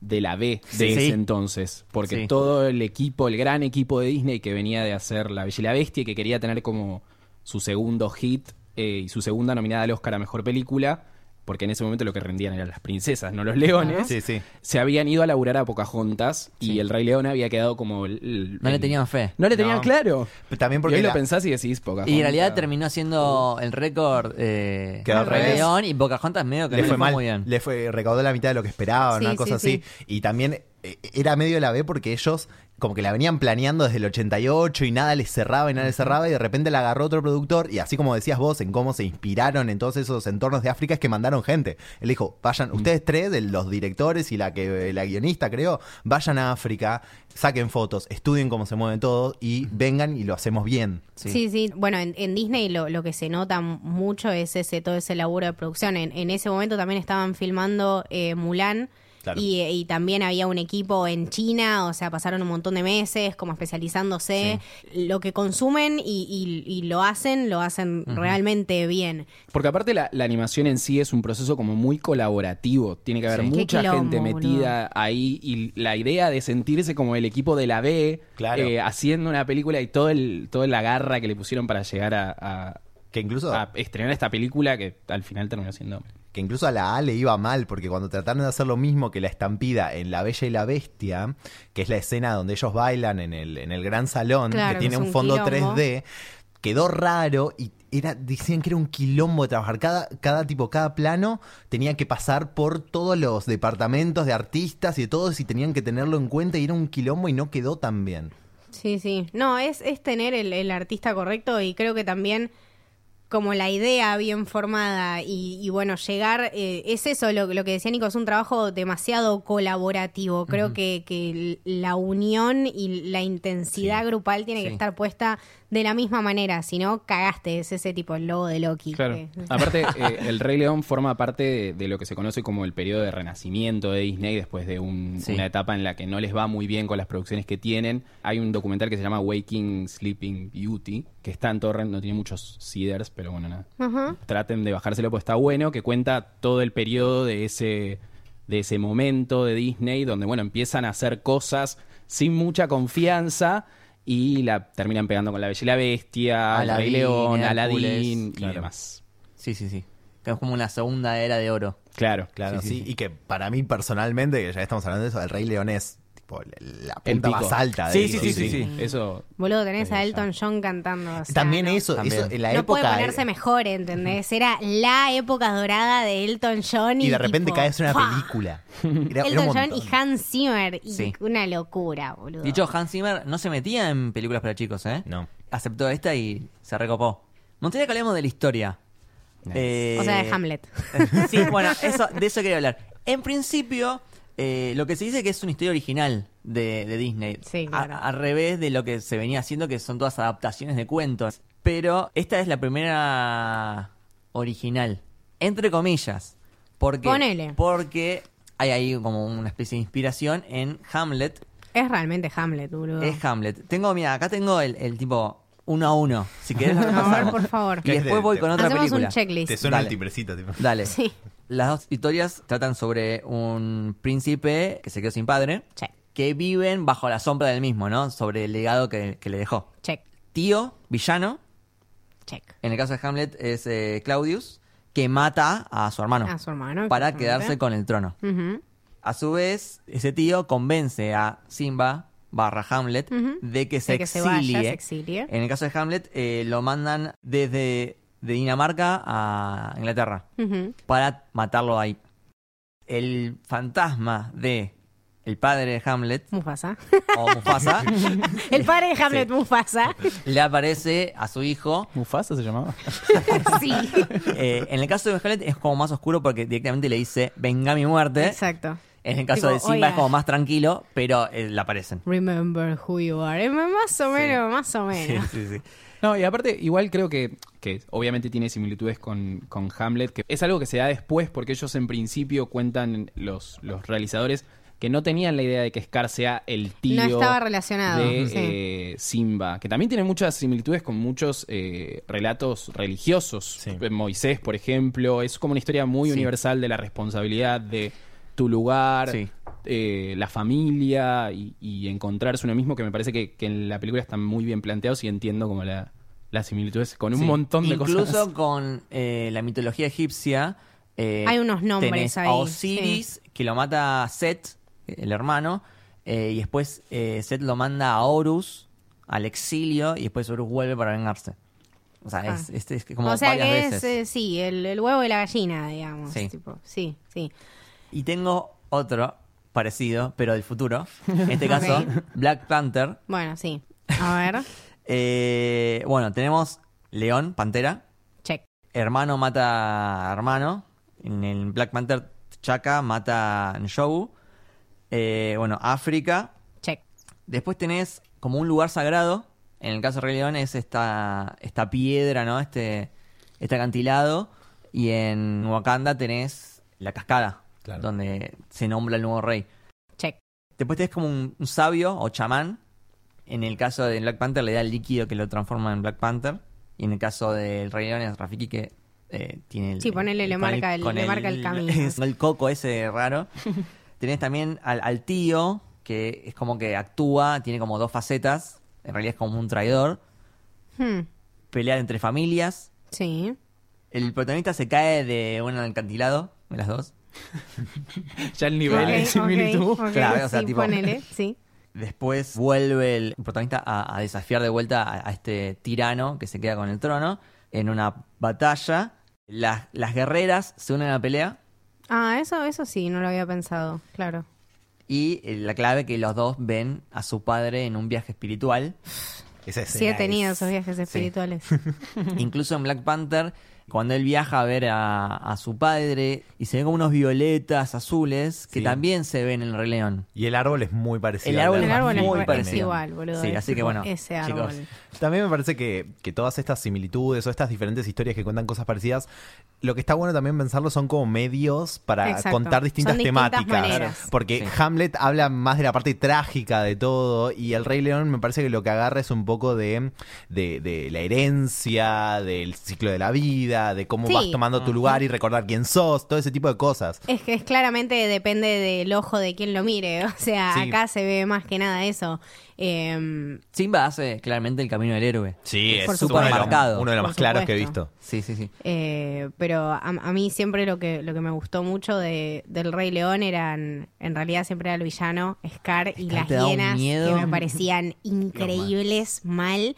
de la B de Sí. ese entonces, porque Sí. todo el equipo, el gran equipo de Disney que venía de hacer La Bella y la Bestia y que quería tener como su segundo hit eh, y su segunda nominada al Oscar a Mejor Película, porque en ese momento lo que rendían eran las princesas, no los leones, Sí, sí. se habían ido a laburar a Pocahontas y Sí. el Rey León había quedado como... el- el- No le tenían fe. No le tenían No. claro. Pero También y porque hoy lo pensás y decís Pocahontas. Y en realidad terminó siendo el récord eh, Quedó el Rey. León y Pocahontas medio que le no fue mal, muy bien. le fue recaudó la mitad de lo que esperaban, Sí, una cosa sí, así. Y también eh, era medio la B porque ellos como que la venían planeando desde el 88 y nada les cerraba y nada les cerraba y de repente la agarró otro productor y así como decías vos en cómo se inspiraron en todos esos entornos de África es que mandaron gente. Él dijo, vayan, ustedes tres, los directores y la que la guionista creo, vayan a África, saquen fotos, estudien cómo se mueven todos y vengan y lo hacemos bien. Sí. Sí, sí. Bueno, en, en Disney lo, lo que se nota mucho es ese todo ese laburo de producción. En, en ese momento también estaban filmando eh, Mulan. Claro. Y, y también había un equipo en China, o sea, pasaron un montón de meses como especializándose. Lo que consumen y, y- y lo hacen, lo hacen realmente bien. Porque aparte la, la animación en sí es un proceso como muy colaborativo. Tiene que haber Sí. Mucha quilombo, gente metida ahí y la idea de sentirse como el equipo de la B Claro. eh, haciendo una película y todo el, toda la garra que le pusieron para llegar a, a- Que incluso... a estrenar esta película que al final terminó siendo... que incluso a la A le iba mal, porque cuando trataron de hacer lo mismo que la estampida en La Bella y la Bestia, que es la escena donde ellos bailan en el, en el gran salón, Claro, que tiene un un fondo quilombo. 3D, quedó raro y era, decían que era un quilombo de trabajar. Cada, cada tipo, cada plano tenía que pasar por todos los departamentos de artistas y de todos y tenían que tenerlo en cuenta y era un quilombo y no quedó tan bien. Sí, sí. No, es, es tener el, el artista correcto y creo que también como la idea bien formada y, y bueno, llegar, eh, es eso lo, lo que decía Nico, es un trabajo demasiado colaborativo. Creo que, que la unión y la intensidad Sí. grupal tiene que estar puesta de la misma manera, si no, cagaste, es ese tipo, el logo de Loki. Claro. que- Aparte, eh, el Rey León forma parte de, de lo que se conoce como el periodo de renacimiento de Disney después de un- Sí. una etapa en la que no les va muy bien con las producciones que tienen. Hay un documental que se llama Waking Sleeping Beauty, que está en Torrent, no tiene muchos seeders, pero bueno, nada. Traten de bajárselo porque está bueno, que cuenta todo el periodo de ese, de ese momento de Disney donde, bueno, empiezan a hacer cosas sin mucha confianza y la terminan pegando con La Bella y la Bestia, El Rey Aladdin, León, Aladdin y claro. demás. Sí, sí, sí. Que es como una segunda era de oro. Claro, Claro, sí, Sí, sí, sí. Y que para mí personalmente, que ya estamos hablando de eso, el Rey León es tipo la punta más alta. de Sí, sí, sí, sí, sí. Eso. Boludo, tenés a ya. Elton John cantando. o sea, También no- eso, También. eso en la no época. puede ponerse mejor, ¿entendés? Era la época dorada de Elton John y, y de repente tipo, caes en una ¡fua! película. Era- Elton John y Hans Zimmer. Y Sí. una locura, boludo. Dicho, Hans Zimmer no se metía en películas para chicos, ¿eh? No. Aceptó esta y se recopó. Me gustaría que hablemos de la historia. Eh, o sea, de Hamlet. sí, bueno, eso, de eso quería hablar. En principio, eh, lo que se dice es que es una historia original de, de Disney. Sí, claro. A- al revés de lo que se venía haciendo, que son todas adaptaciones de cuentos. Pero esta es la primera original. Entre comillas. Porque, Ponele. Porque hay ahí como una especie de inspiración en Hamlet. Es realmente Hamlet, boludo. Es Hamlet. Tengo, mira, acá tengo el, el tipo uno a uno. Si querés lo ver, repasamos. por favor. Y ¿Qué es después de- voy con otra Hacemos película. un checklist. Te suena Dale. el timbrecito, tipo. Dale. Sí. Las dos historias tratan sobre un príncipe que se quedó sin padre, Check, que viven bajo la sombra del mismo, ¿no? Sobre el legado que, que le dejó. check, Tío, villano, check. en el caso de Hamlet es eh, Claudius, que mata a su hermano A su hermano. para quedarse con el trono. A su vez, ese tío convence a Simba barra Hamlet de que se De que se exilie. vaya, se exilie. En el caso de Hamlet, eh, lo mandan desde de Dinamarca a Inglaterra para matarlo ahí. El fantasma de el padre de Hamlet, Mufasa. o Mufasa, El padre de Hamlet, Sí. Mufasa. le aparece a su hijo. ¿Mufasa se llamaba? sí. Eh, en el caso de Hamlet es como más oscuro porque directamente le dice, venga mi muerte. Exacto. En el caso Tipo, de Simba oiga. es como más tranquilo, pero eh, le aparecen. Remember who you are. Más o menos, más o menos. sí, sí. No, y aparte, igual creo que, que obviamente tiene similitudes con, con Hamlet, que es algo que se da después porque ellos en principio cuentan, los, los realizadores, que no tenían la idea de que Scar sea el tío No estaba relacionado, de sí. eh, Simba, que también tiene muchas similitudes con muchos eh, relatos religiosos. Sí. Eh, Moisés, por ejemplo, es como una historia muy Sí. universal de la responsabilidad de tu lugar, Sí. Eh, la familia y, y encontrarse uno mismo, que me parece que, que en la película están muy bien planteados y entiendo como la, las similitudes con un Sí. montón de Incluso cosas. con eh, la mitología egipcia, Eh, Hay unos nombres tenés ahí, A Osiris, que lo mata Set, el hermano. eh, y después eh, Set lo manda a Horus, al exilio. Y después Horus vuelve para vengarse. O sea, Ah. es, es- es como o sea varias que veces. es, eh, sí, el, el huevo y la gallina, digamos. Sí. tipo, sí, sí. Y tengo otro parecido, pero del futuro. En este caso, Ok. Black Panther. Bueno, sí. A ver, Eh, bueno, tenemos León, Pantera. check. Hermano mata a hermano. En el Black Panther, Chaka mata a Njogu. Eh, bueno, África. Check. Después tenés como un lugar sagrado. En el caso de Rey León es esta, esta piedra, ¿no? Este, este acantilado. Y en Wakanda tenés la cascada, Claro. donde se nombra el nuevo rey. Check. Después tenés como un, un sabio o chamán. En el caso de Black Panther le da el líquido que lo transforma en Black Panther. Y en el caso del Rey León es Rafiki que eh, tiene el... Sí, ponele, le marca el- le marca el camino. el coco ese raro. tenés también al, al tío, que es como que actúa, tiene como dos facetas. En realidad es como un traidor. Hmm, Pelear entre familias. Sí. El protagonista se cae de un acantilado, de las dos. Ya el nivel Ok, de similitud. ok, ok, Claro, o sea, sí, tipo- ponele, sí. Después vuelve el protagonista a, a desafiar de vuelta a, a este tirano que se queda con el trono en una batalla. Las, las guerreras se unen a la pelea Ah, eso, eso sí, no lo había pensado, claro. y eh, la clave que los dos ven a su padre en un viaje espiritual. Esa Sí he tenido es- esos viajes espirituales. Incluso en Black Panther, cuando él viaja a ver a, a su padre y se ven como unos violetas azules que Sí. también se ven en el Rey León. Y el árbol es muy parecido. El árbol El es árbol es, muy es parecido. igual, boludo. Sí, así que bueno, Ese chicos. árbol. También me parece que, que todas estas similitudes o estas diferentes historias que cuentan cosas parecidas, lo que está bueno también pensarlo son como medios para Exacto. contar distintas Son distintas temáticas. maneras. Porque Sí. Hamlet habla más de la parte trágica de todo y el Rey León me parece que lo que agarra es un poco de, de, de la herencia, del ciclo de la vida, de cómo Sí. vas tomando tu lugar y recordar quién sos, todo ese tipo de cosas. Es que es claramente depende del ojo de quien lo mire. O sea, Sí. acá se ve más que nada eso. Eh, Simba hace claramente el camino del héroe. Sí, es supuesto. uno de los- marcado. uno de los más claros que he visto. Sí, sí, sí. eh, pero a, a mí siempre lo que, lo que me gustó mucho de, del Rey León eran, en realidad siempre era el villano, Scar y las hienas, que me parecían increíbles, mal.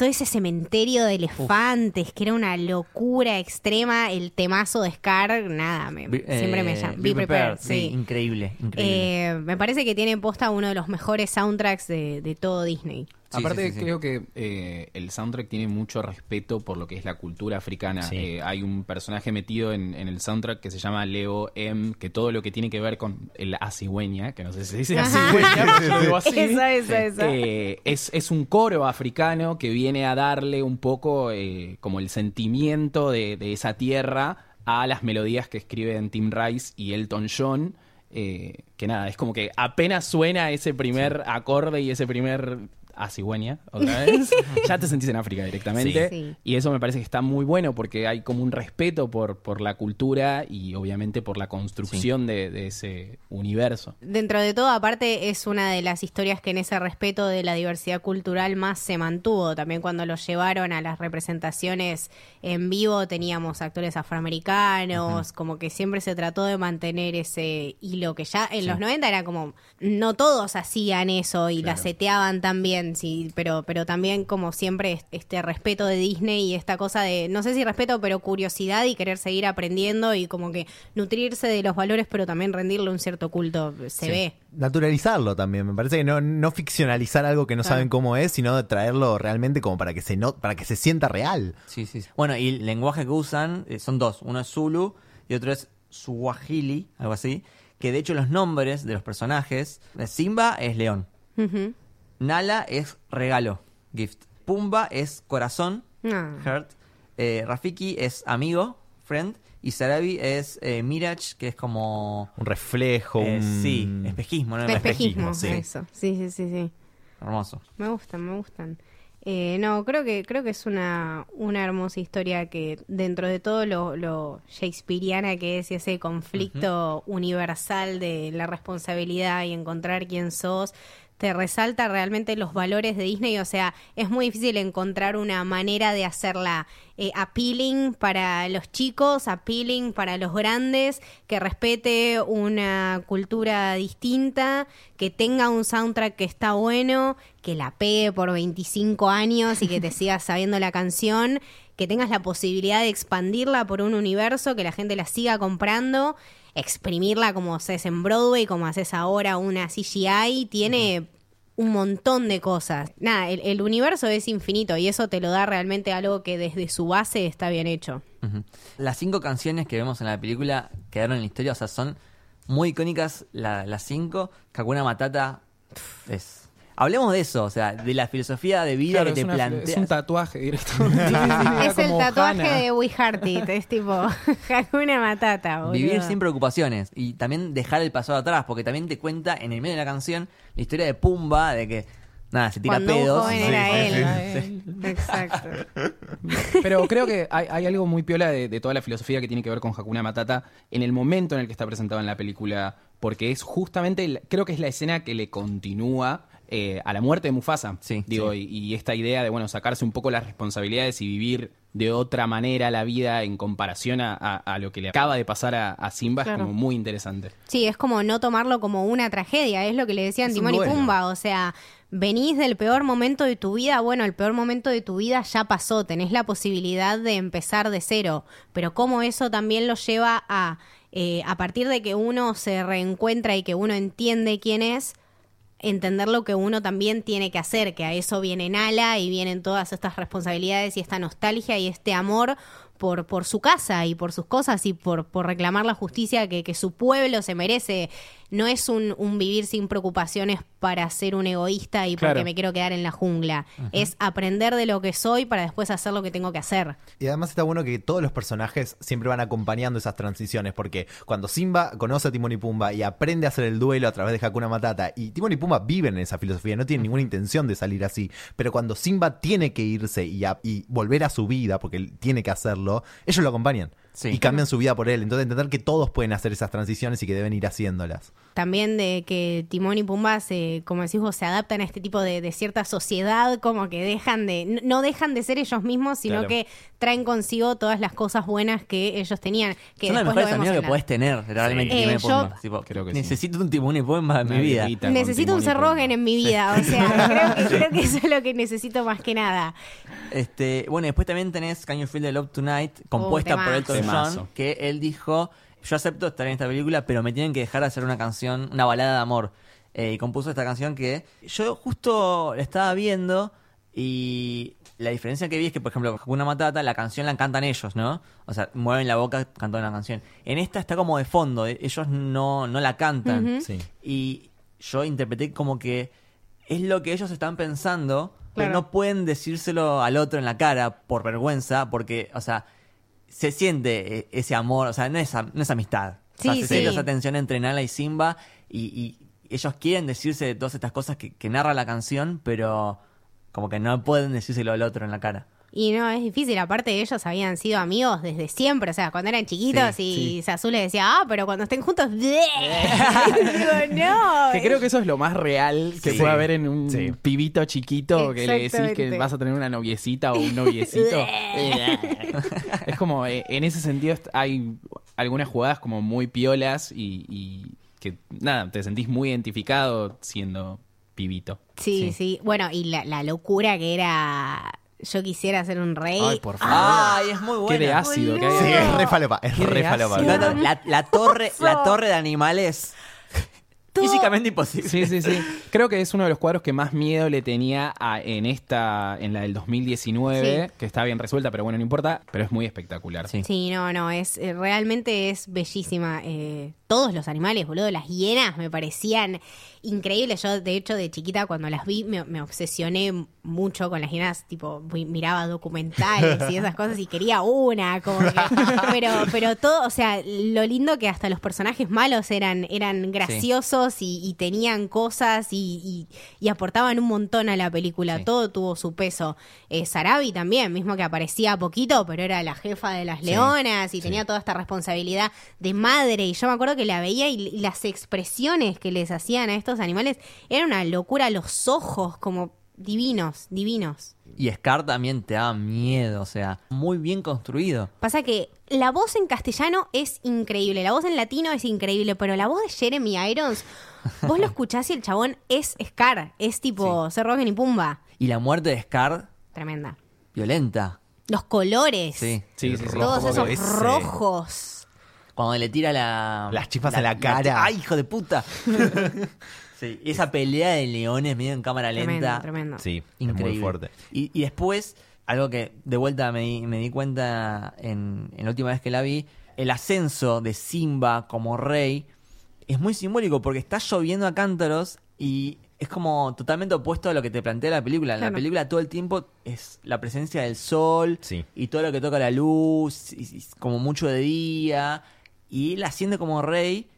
Todo ese cementerio de elefantes, que era una locura extrema, el temazo de Scar, nada, me- Be- siempre me eh, llama. Be Be prepared, Prepared, sí, sí. increíble, increíble. Eh, me parece que tiene en posta uno de los mejores soundtracks de, de todo Disney. Sí, Aparte, sí, sí, sí. creo que eh, el soundtrack tiene mucho respeto por lo que es la cultura africana. Sí. Eh, hay un personaje metido en, en el soundtrack que se llama Leo M, que todo lo que tiene que ver con el acigüeña, que no sé si se dice Ajá. acigüeña, pero yo digo así. Esa, esa, esa. Eh, es, es un coro africano que viene a darle un poco eh, como el sentimiento de, de esa tierra a las melodías que escriben Tim Rice y Elton John. eh, que nada, es como que apenas suena ese primer acorde y ese primer a cigüeña, otra vez, ya te sentís en África directamente. Sí. Sí. Y eso me parece que está muy bueno porque hay como un respeto por, por la cultura y obviamente por la construcción de, de ese universo. Dentro de todo, aparte, es una de las historias que en ese respeto de la diversidad cultural más se mantuvo. También cuando lo llevaron a las representaciones en vivo, teníamos actores afroamericanos, como que siempre se trató de mantener ese hilo que ya en los 90 era como, no todos hacían eso y la seteaban también, sí, pero, pero también como siempre es- este respeto de Disney y esta cosa de, no sé si respeto, pero curiosidad y querer seguir aprendiendo y como que nutrirse de los valores, pero también rendirle un cierto culto, se Sí. ve. Naturalizarlo también, me parece que no, no ficcionalizar algo que no Claro. saben cómo es, sino traerlo realmente como para que se no, para que se sienta real. Sí, sí, sí. Bueno, y el lenguaje que usan eh, son dos. Uno es Zulu y otro es Swahili, algo así. Que de hecho los nombres de los personajes, eh, Simba es león, Ujú. Nala es regalo, gift. Pumba es corazón, heart. Eh, Rafiki es amigo, friend. Y Sarabi es eh, Mirage, que es como... Un reflejo, eh, un... sí, espejismo, ¿no? Espejismo, sí. eso. Sí, sí, sí, sí. Hermoso. Me gustan, me gustan. Eh, no, creo que creo que es una, una hermosa historia que dentro de todo lo, lo shakespeariana que es y ese conflicto universal de la responsabilidad y encontrar quién sos, te resalta realmente los valores de Disney. O sea, es muy difícil encontrar una manera de hacerla eh, appealing para los chicos, appealing para los grandes, que respete una cultura distinta, que tenga un soundtrack que está bueno, que la pegue por 25 años y que te sigas sabiendo la canción, que tengas la posibilidad de expandirla por un universo, que la gente la siga comprando exprimirla como haces en Broadway, como haces ahora una CGI, tiene un montón de cosas. Nada, el, universo es infinito y eso te lo da realmente algo que desde su base está bien hecho. Las cinco canciones que vemos en la película quedaron en la historia, o sea, son muy icónicas la- las cinco. Kakuna Matata es... Hablemos de eso, o sea, de la filosofía de vida Claro, que te una- planteas. es un tatuaje directo. es el tatuaje de We Heart It, es tipo Hakuna Matata, boludo. Vivir sin preocupaciones y también dejar el pasado atrás, porque también te cuenta en el medio de la canción la historia de Pumba, de que, nada, se tira Cuando un pedos. joven Sí, era sí, él. Era él. Exacto. Pero creo que hay, hay algo muy piola de, de toda la filosofía que tiene que ver con Hakuna Matata en el momento en el que está presentado en la película, porque es justamente, el- creo que es la escena que le continúa eh, a la muerte de Mufasa. Sí, Digo, sí. Y, y esta idea de, bueno, sacarse un poco las responsabilidades y vivir de otra manera la vida en comparación a, a- a lo que le acaba de pasar a, a Simba Claro. es como muy interesante. Sí, es como no tomarlo como una tragedia, es lo que le decían Timón y. Pumba, o sea, venís del peor momento de tu vida, bueno, el peor momento de tu vida ya pasó, tenés la posibilidad de empezar de cero, pero cómo eso también lo lleva a, eh, a partir de que uno se reencuentra y que uno entiende quién es, entender lo que uno también tiene que hacer, que a eso viene Nala y vienen todas estas responsabilidades y esta nostalgia y este amor por, por su casa y por sus cosas y por, por reclamar la justicia que, que su pueblo se merece. No es un, un vivir sin preocupaciones para ser un egoísta y porque Claro. me quiero quedar en la jungla. Es aprender de lo que soy para después hacer lo que tengo que hacer. Y además está bueno que todos los personajes siempre van acompañando esas transiciones, porque cuando Simba conoce a Timón y Pumba y aprende a hacer el duelo a través de Hakuna Matata, y Timón y Pumba viven en esa filosofía, no tienen ninguna intención de salir así, pero cuando Simba tiene que irse y, a- y volver a su vida, porque él tiene que hacerlo, ellos lo acompañan. Sí. Y cambian su vida por él. Entonces entender que todos pueden hacer esas transiciones y que deben ir haciéndolas. También de que Timón y Pumba se, como decís vos, se adaptan a este tipo de, de cierta sociedad, como que dejan de, no dejan de ser ellos mismos, sino Claro. que traen consigo todas las cosas buenas que ellos tenían. Que Son lo mejores amigos que la- podés tener, realmente. Eh, Timón y yo- Pumba. Tipo, Creo que sí. necesito un timón y Pumba en mi Una vida. Necesito un Timón y Sir Rogen Pumba. en mi vida, o sea, creo que, creo que eso es lo que necesito más que nada. Este, bueno, después también tenés Can You Feel the Love Tonight, compuesta por temazo. Elton. John, que él dijo, yo acepto estar en esta película, pero me tienen que dejar hacer una canción, una balada de amor. Eh, y compuso esta canción que yo justo la estaba viendo y la diferencia que vi es que, por ejemplo, Hakuna Matata, la canción la cantan ellos, ¿no? O sea, mueven la boca cantando la canción. En esta está como de fondo, eh, ellos no, no la cantan. Sí. Y yo interpreté como que es lo que ellos están pensando, pero no pueden decírselo al otro en la cara por vergüenza, porque, o sea, se siente eh, ese amor, o sea, no es, no es amistad. O sea, Sí, se sí. siente esa tensión entre Nala y Simba y, y ellos quieren decirse todas estas cosas que, que narra la canción, pero como que no pueden decírselo al otro en la cara. Y no, es difícil. Aparte, ellos habían sido amigos desde siempre. O sea, cuando eran chiquitos Sí, y Sazú le decía, ah, pero cuando estén juntos. Digo, no. Que creo que eso es lo más real que Sí. puede haber en un Sí. pibito chiquito que le decís que vas a tener una noviecita o un noviecito. es como, eh, en ese sentido hay algunas jugadas como muy piolas y, y que, nada, te sentís muy identificado siendo pibito. Sí, Sí. sí, Bueno, y la, la locura que era. Yo quisiera ser un rey. Ay, por favor. ¡Ay, es muy Qué de ácido que hay. Sí, es re falopa, es Qué re de falopa. ácido. La, la- la torre, la torre de animales Todo- físicamente imposible. Sí, sí, sí. Creo que es uno de los cuadros que más miedo le tenía a- en esta, en la del 2019, Sí. que está bien resuelta, pero bueno, no importa, pero es muy espectacular. Sí. Sí, no, no, es eh, realmente es bellísima. Eh, todos los animales, boludo, las hienas me parecían increíbles. Yo, de hecho, de chiquita cuando las vi me, me obsesioné mucho con las hienas, tipo miraba documentales y esas cosas y quería una, como que- pero, pero todo, o sea, lo lindo que hasta los personajes malos eran, eran graciosos y, y tenían cosas y, y- y aportaban un montón a la película. Sí. Todo tuvo su peso. Eh, Sarabi también, mismo que aparecía poquito, pero era la jefa de las leonas y tenía toda esta responsabilidad de madre. Y yo me acuerdo que la veía y, y las expresiones que les hacían a estos animales era una locura. Los ojos como divinos, divinos. Y Scar también te da miedo, o sea, muy bien construido. Pasa que la voz en castellano es increíble, la voz en latino es increíble, pero la voz de Jeremy Irons, vos lo escuchás y el chabón es Scar, es tipo Ser Rogen y Pumba. Y la muerte de Scar, Tremenda. violenta. Los colores, Sí. Sí, sí, sí. todos esos ese. rojos. Cuando le tira la... Las chispas en la cara. ¡Ay, hijo de puta! sí, y esa pelea de leones medio en cámara Tremendo, lenta. tremendo. Sí, es Increíble. muy fuerte. Y, y después, algo que de vuelta me di, me di cuenta en, en la última vez que la vi, el ascenso de Simba como rey es muy simbólico porque está lloviendo a cántaros y es como totalmente opuesto a lo que te plantea la película. En la película todo el tiempo es la presencia del sol Sí. y todo lo que toca la luz, y- y como mucho de día. Y él asciende como rey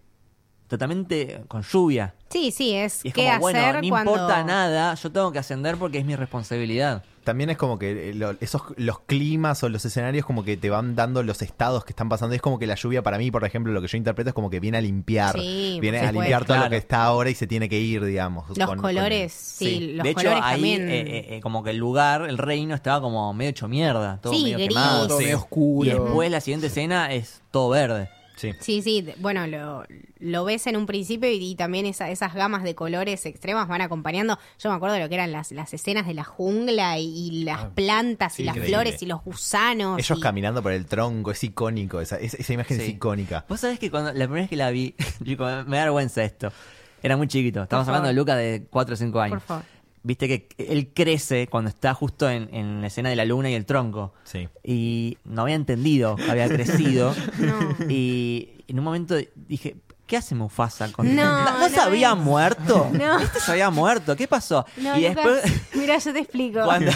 totalmente con lluvia. Sí, sí, es Y es qué como, bueno, hacer no cuando... importa nada, yo tengo que ascender porque es mi responsabilidad. También es como que eh, lo- esos los climas o los escenarios como que te van dando los estados que están pasando. Es como que la lluvia para mí, por ejemplo, lo que yo interpreto es como que viene a limpiar. Sí, viene a limpiar todo lo que está ahora y se tiene que ir, digamos. Los con- con- colores, sí, los de hecho, colores ahí también... eh, eh, como que el lugar, el reino, estaba como medio hecho mierda, todo Sí, medio gris. quemado. Todo Sí. medio oscuro. Y después la siguiente escena es todo verde. Sí. Sí, sí, bueno, lo, lo ves en un principio y, y también esa- esas gamas de colores extremas van acompañando. Yo me acuerdo de lo que eran las, las escenas de la jungla y, y las plantas y las increíble. flores y los gusanos. Ellos y- caminando por el tronco, es icónico. Esa, esa, esa imagen es icónica. Vos sabés que cuando la primera vez que la vi, me, da vergüenza esto. Era muy chiquito. Estamos hablando de favor. Luca de 4 o 5 años. Por favor. Viste que él crece cuando está justo en, en la escena de la luna y el tronco. Sí. Y no había entendido que había crecido. No. Y en un momento dije, ¿qué hace Mufasa con No, ¿No, no se había es. muerto? No. Este se había muerto. ¿Qué pasó? No, y Lucas, después mira, yo te explico. cuando,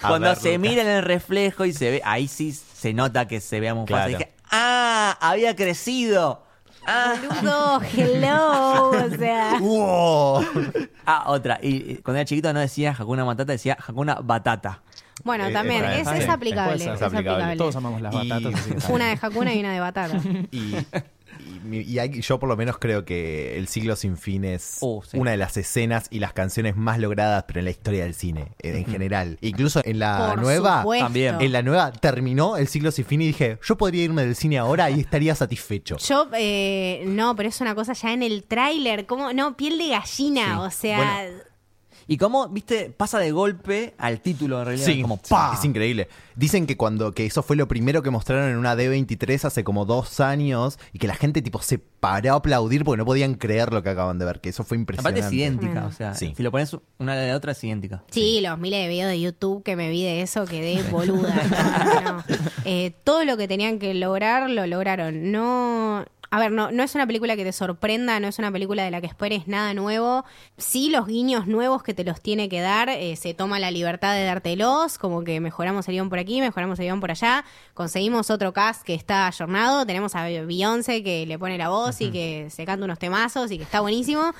cuando ver, se Lucas. mira en el reflejo y se ve, ahí sí se nota que se ve a Mufasa. Claro. Y dije, ah, había crecido. Ah, Boludo, hello, o sea... ¡Wow! ah, otra. Y y cuando era chiquito no decía Hakuna Matata, decía Hakuna Batata. Bueno, Eh, también, bien, es, es aplicable, Puede ser. es Es aplicable. aplicable. Todos amamos las Y- batatas. así que está Una bien. de Hakuna y una de Batata. Y, y hay- yo por lo menos creo que El siglo sin fin es Oh, sí. una de las escenas y las canciones más logradas pero en la historia del cine, en general. Incluso en la Por nueva... supuesto. También. En la nueva terminó El siglo sin fin y dije, yo podría irme del cine ahora y estaría satisfecho. Yo, eh, no, pero es una cosa ya en el tráiler, como, no, piel de gallina, Sí. o sea, Bueno. Y cómo, viste, pasa de golpe al título en realidad. Sí, como sí, ¡pa! es increíble. Dicen que cuando que eso fue lo primero que mostraron en una D23 hace como dos años y que la gente tipo se paró a aplaudir porque no podían creer lo que acaban de ver, que eso fue impresionante. Aparte es idéntica, o sea, Sí. si lo pones una de la otra es idéntica. Sí, los miles de videos de YouTube que me vi de eso quedé boluda. No, no. Eh, todo lo que tenían que lograr lo lograron. No, a ver, no, no es una película que te sorprenda, no es una película de la que esperes nada nuevo. Sí, los guiños nuevos que te los tiene que dar, eh, se toma la libertad de dártelos, como que mejoramos el guion por aquí, mejoramos el guion por allá, conseguimos otro cast que está ayornado, tenemos a Beyoncé que le pone la voz y que se canta unos temazos y que está buenísimo.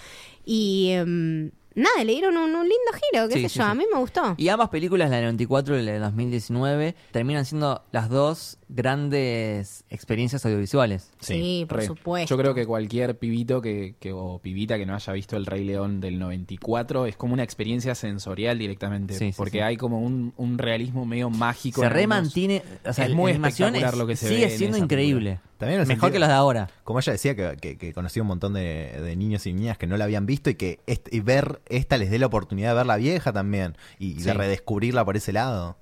Y em, nada, le dieron un, un lindo giro, qué Sí, sé sí, yo, sí. a mí me gustó. Y ambas películas, la del 94 y la de 2019, terminan siendo las dos grandes experiencias audiovisuales. Sí, por Re. supuesto. Yo creo que cualquier pibito que, que- o pibita que no haya visto El Rey León del 94 es como una experiencia sensorial directamente. Sí, porque sí. hay como un, un realismo medio mágico. Se remantiene, o sea, Es muy espectacular es- lo que se sigue ve siendo increíble. También Mejor sentido- que las de ahora. Como ella decía, que, que, que conocía un montón de, de niños y niñas que no la habían visto y que est- y ver esta les dé la oportunidad de ver la vieja también y de Sí. redescubrirla por ese lado.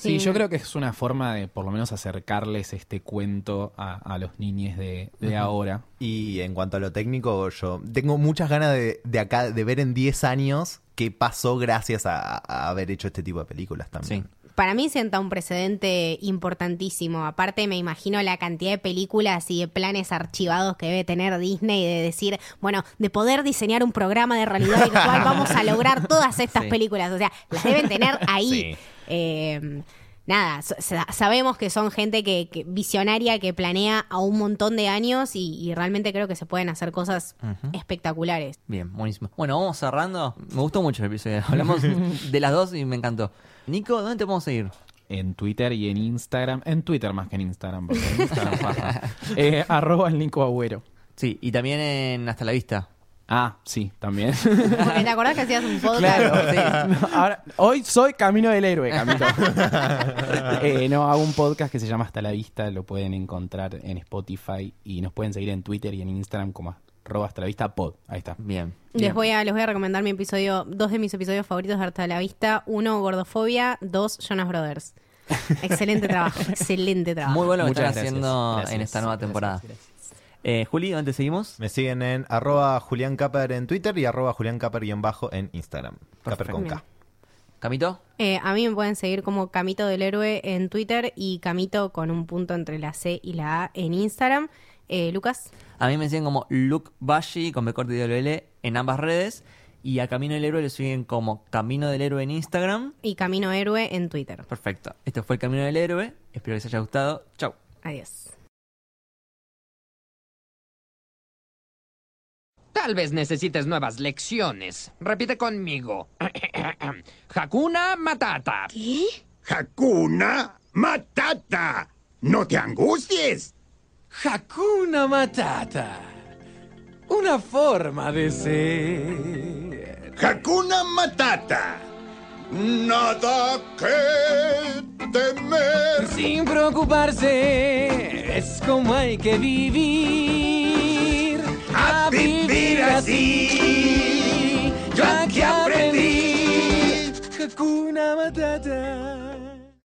Sí, Sí. yo creo que es una forma de por lo menos acercarles este cuento a, a los niños de, de ahora. Y en cuanto a lo técnico, yo tengo muchas ganas de, de acá de ver en 10 años qué pasó gracias a, a haber hecho este tipo de películas también. Sí. Para mí sienta un precedente importantísimo. Aparte, me imagino la cantidad de películas y de planes archivados que debe tener Disney de decir, bueno, de poder diseñar un programa de realidad en el cual vamos a lograr todas estas Sí. películas. O sea, las deben tener ahí. Sí. Eh, nada, sa- sa- sabemos que son gente que, que visionaria, que planea a un montón de años y, y realmente creo que se pueden hacer cosas espectaculares. Bien, buenísimo. Bueno, vamos cerrando. Me gustó mucho el episodio. Hablamos de las dos y me encantó. Nico, ¿dónde te podemos seguir? En Twitter y en Instagram. En Twitter más que en Instagram, porque en Instagram pasa. Eh, arroba el Nico Agüero. Sí, y también en Hasta la Vista. Ah, sí, también. Porque te acordás que hacías un podcast. Claro, sí. No, ahora, hoy soy Camino del Héroe, Camito. Eh, no, hago un podcast que se llama Hasta la Vista, lo pueden encontrar en Spotify y nos pueden seguir en Twitter y en Instagram como arroba hasta la vista pod. Ahí está. Bien. Les voy, a, les voy a recomendar mi episodio, dos de mis episodios favoritos de Harta de la Vista. Uno, Gordofobia. Dos, Jonas Brothers. Excelente trabajo, excelente trabajo. Muy bueno lo que Muchas están gracias. haciendo Gracias, en esta nueva gracias, temporada. gracias. Eh, Juli, ¿dónde seguimos? Me siguen en arroba Julián Caper en Twitter y arroba Julián Caper bajo en Instagram. Caper con K. ¿Camito? Eh, a mí me pueden seguir como Camito del Héroe en Twitter y Camito con un punto entre la C y la A en Instagram. Eh, Lucas. A mí me siguen como Luke Bashi con B corte y L en ambas redes. Y a Camino del Héroe le siguen como Camino del Héroe en Instagram. y Camino Héroe en Twitter. Perfecto. Este fue el Camino del Héroe. Espero que les haya gustado. Chau. Adiós. Tal vez necesites nuevas lecciones. Repite conmigo. Hakuna Matata. Hakuna Matata. No te angusties. Hakuna Matata. Una forma de ser. Hakuna Matata. Nada que temer. Sin preocuparse, es como hay que vivir. A vivir así. Yo aquí aprendí. Hakuna Matata.